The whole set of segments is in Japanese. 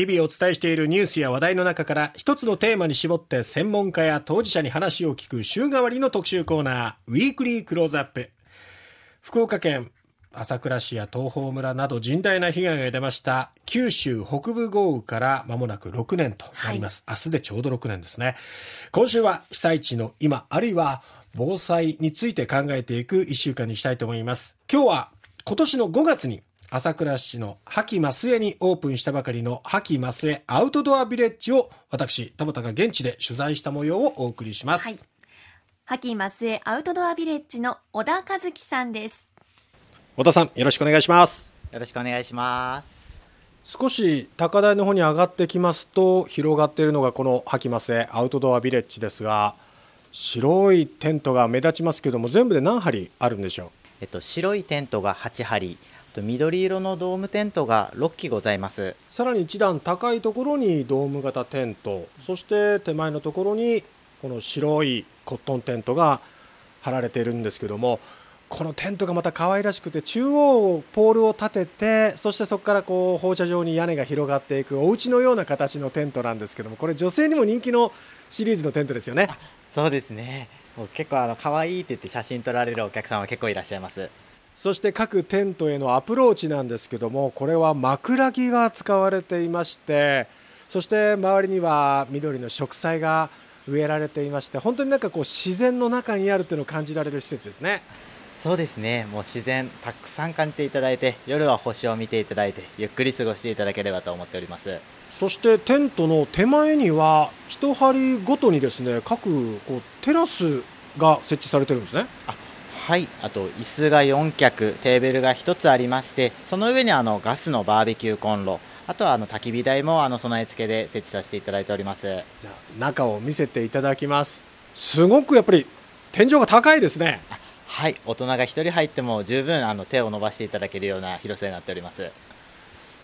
日々お伝えしているニュースや話題の中から一つのテーマに絞って専門家や当事者に話を聞く週替わりの特集コーナー、ウィークリークローズアップ。福岡県朝倉市や東峰村など甚大な被害が出ました九州北部豪雨から間もなく6年となります、はい、明日でちょうど6年ですね。今週は被災地の今あるいは防災について考えていく1週間にしたいと思います。今日は今年の5月に朝倉市の覇気増江にオープンしたばかりの覇気増江アウトドアビレッジを私田畑が現地で取材した模様をお送りします、はい、覇気増江アウトドアビレッジの小田和樹さんです。小田さんよろしくお願いします。よろしくお願いします。少し高台の方に上がってきますと広がっているのがこの吐きませアウトドアビレッジですが白いテントが目立ちますけども全部で何針あるんでしょう？えっと白いテントが8針と緑色のドームテントが6機ございます。さらに一段高いところにドーム型テント。そして手前のところにこの白いコットンテントが張られているんですけどもこのテントがまた可愛らしくて中央ポールを立ててそしてそこからこう放射状に屋根が広がっていくお家のような形のテントなんですけどもこれ女性にも人気のシリーズのテントですよね。そうですね。結構あの可愛いって言って写真撮られるお客さんは結構いらっしゃいますそして各テントへのアプローチなんですけどもこれは枕木が使われていましてそして周りには緑の植栽が植えられていまして本当になんかこう自然の中にあるというのを感じられる施設ですね。そうですね。もう自然たくさん感じていただいて夜は星を見ていただいてゆっくり過ごしていただければと思っております。そしてテントの手前には一針ごとにですね各こうテラスが設置されてるんですね。あはいあと椅子が4脚テーブルが1つありましてその上にあのガスのバーベキューコンロあとはあの焚き火台もあの備え付けで設置させていただいております。じゃあ中を見せていただきます。すごくやっぱり天井が高いですね。はい大人が1人入っても十分あの手を伸ばしていただけるような広さになっております。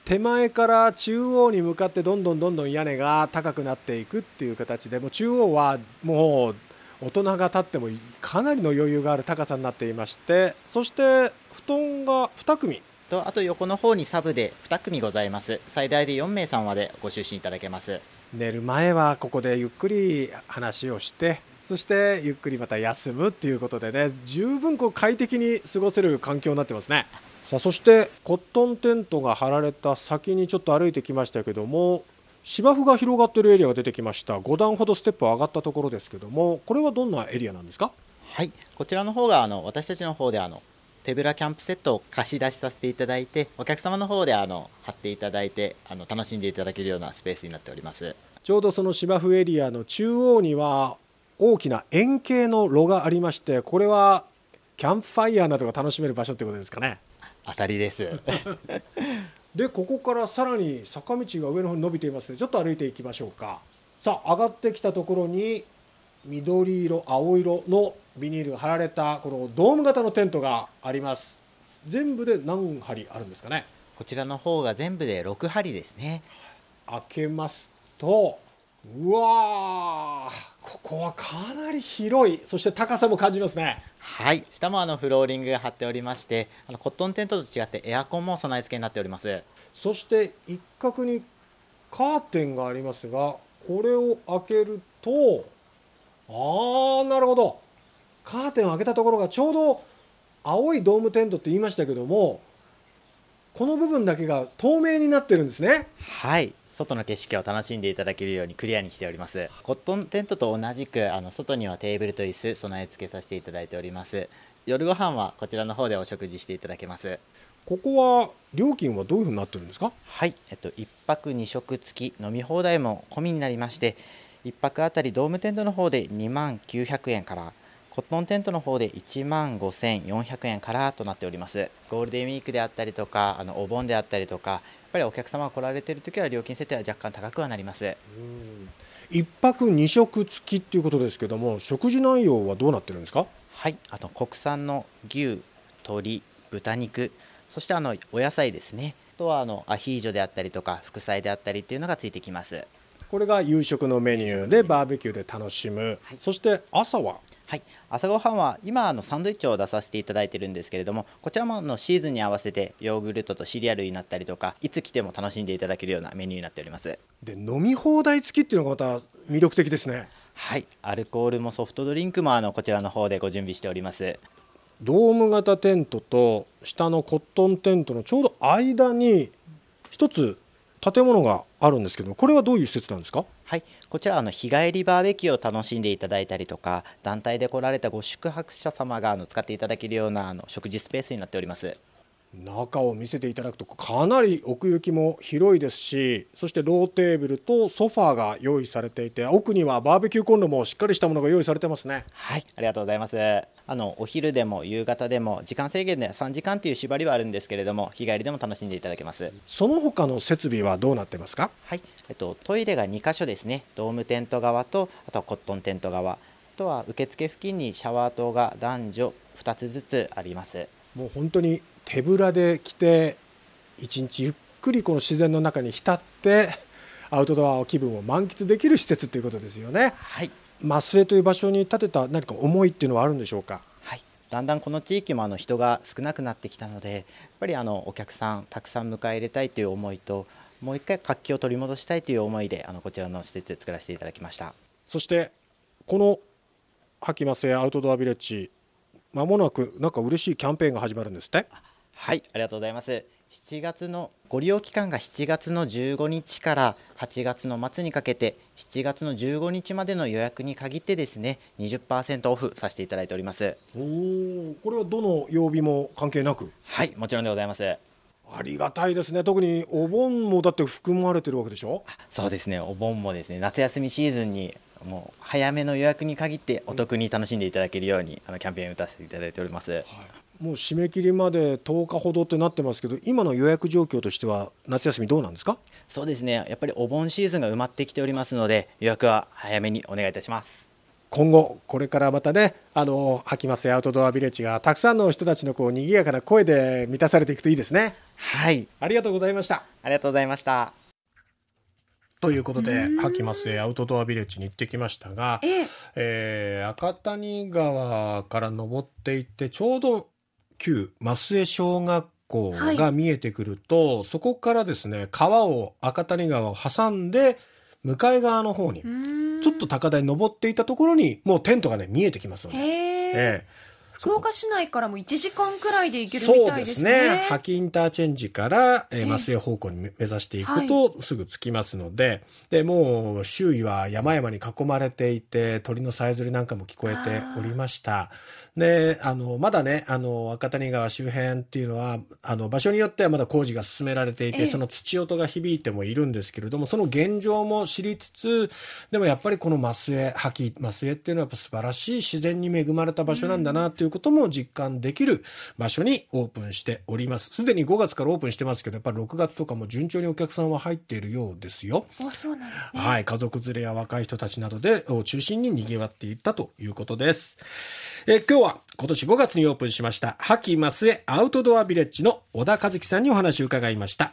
手前から中央に向かってどんどんどんどん屋根が高くなっていくっていう形でも中央はもう大人が立ってもかなりの余裕がある高さになっていましてそして布団が2組。とあと横の方にサブで2組ございます。最大で4名様までご就寝いただけます。寝る前はここでゆっくり話をしてそしてゆっくりまた休むっていうことでね十分こう快適に過ごせる環境になってますね。さあそしてコットンテントが張られた先にちょっと歩いてきましたけども芝生が広がっているエリアが出てきました。5段ほどステップ上がったところですけどもこれはどんなエリアなんですか？はい。こちらの方があの私たちの方であの手ぶらキャンプセットを貸し出しさせていただいてお客様の方であの貼っていただいてあの楽しんでいただけるようなスペースになっております。ちょうどその芝生エリアの中央には大きな円形の炉がありましてこれはキャンプファイヤーなどが楽しめる場所ってことですかね？当たりです でここからさらに坂道が上の方に伸びていますのでちょっと歩いていきましょうか。さあ上がってきたところに緑色青色のビニールが貼られたこのドーム型のテントがあります。全部で何針あるんですかね？こちらの方が全部で6針ですね。開けますとうわここはかなり広い。そして高さも感じますね。はい。下もあのフローリングが張っておりましてあのコットンテントと違ってエアコンも備え付けになっております。そして一角にカーテンがありますがこれを開けるとああなるほど。カーテンを開けたところがちょうど青いドームテントって言いましたけどもこの部分だけが透明になってるんですね。はい外の景色を楽しんでいただけるようにクリアにしております。コットンテントと同じくあの外にはテーブルと椅子備え付けさせていただいております。夜ご飯はこちらの方でお食事していただけます。ここは料金はどういうふうになってるんですか？はい、えっと、1泊2食付き飲み放題も込みになりまして1泊あたりドームテントの方で2万900円からコットンテントの方で1万5400円からとなっております。ゴールデンウィークであったりとかあのお盆であったりとかやっぱりお客様が来られている時は料金設定は若干高くはなります。1泊2食付きっていうことですけども食事内容はどうなってるんですか？はい。あと国産の牛鶏豚肉そしてあのお野菜ですね。あとはあのアヒージョであったりとか副菜であったりっていうのがついてきます。これが夕食のメニューでバーベキューで楽しむ、はい、そして朝は？はい、朝ごはんは今あのサンドイッチを出させていただいてるんですけれどもこちらもあのシーズンに合わせてヨーグルトとシリアルになったりとかいつ来ても楽しんでいただけるようなメニューになっております。で飲み放題付きっていうのがまた魅力的ですね。はい。アルコールもソフトドリンクもあのこちらの方でご準備しております。ドーム型テントと下のコットンテントのちょうど間に一つ建物があるんですけどこれはどういう施設なんですか？はい、こちらあの日帰りバーベキューを楽しんでいただいたりとか団体で来られたご宿泊者様があの使っていただけるようなあの食事スペースになっております。中を見せていただくとかなり奥行きも広いですしそしてローテーブルとソファーが用意されていて奥にはバーベキューコンロもしっかりしたものが用意されてますね。はいありがとうございます。あのお昼でも夕方でも時間制限で3時間という縛りはあるんですけれども日帰りでも楽しんでいただけます。その他の設備はどうなってますか？はい、えっと、トイレが2箇所ですね。ドームテント側とあとはコットンテント側。あとは受付付近にシャワー棟が男女2つずつありますもう本当に手ぶらで来て一日ゆっくりこの自然の中に浸ってアウトドア気分を満喫できる施設っていうことですよね。はい。増江という場所に建てた何か思いっていうのはあるんでしょうか？はい、だんだんこの地域もあの人が少なくなってきたのでやっぱりあのお客さんたくさん迎え入れたいという思いともう一回活気を取り戻したいという思いであのこちらの施設で作らせていただきました。そしてこの秋増江アウトドアビレッジまもなくなんか嬉しいキャンペーンが始まるんですって。はいありがとうございます。7月のご利用期間が7月の15日から8月の末にかけて7月の15日までの予約に限ってですね20%オフさせていただいております。おおこれはどの曜日も関係なく？はいもちろんでございます。ありがたいですね。特にお盆もだって含まれてるわけでしょ？そうですね。お盆もですね。夏休みシーズンにもう早めの予約に限ってお得に楽しんでいただけるようにあのキャンペーンを打たせていただいております。もう締め切りまで10日ほどってなってますけど今の予約状況としては夏休みどうなんですか？そうですね。やっぱりお盆シーズンが埋まってきておりますので予約は早めにお願いいたします。今後これからまたねあの吐きますアウトドアビレッジがたくさんの人たちのこう賑やかな声で満たされていくといいですね。はい。ありがとうございました。ありがとうございましたということで吐きますアウトドアビレッジに行ってきましたが、ええ。えー赤谷川から登っていってちょうど旧増江小学校が見えてくると、そこからですね川を赤谷川を挟んで向かい側の方にちょっと高台に登っていたところにもうテントがね見えてきますので、へえええ福岡市内からも1時間くらいで行けるみそうでたいですすね。ね。覇気インターチェンジから、えー、ええ。松江方向に目指していくとすぐ着きますので、でもう周囲は山々に囲まれていて鳥のさえずりなんかも聞こえておりました。であのまだねあの赤谷川周辺っていうのはあの場所によってはまだ工事が進められていて、ええ。その土音が響いてもいるんですけれどもその現状も知りつつでもやっぱりこの増江覇気増江っていうのはやっぱ素晴らしい自然に恵まれた場所なんだなということも実感できる場所にオープンしておりますすでに5月からオープンしてますけどやっぱり6月とかも順調にお客さんは入っているようですよ。あ、そうなんですね。はい、家族連れや若い人たちなどでを中心に賑わっていったということです。え今日は今年5月にオープンしました、覇気増江アウトドアビレッジの小田和樹さんにお話を伺いました。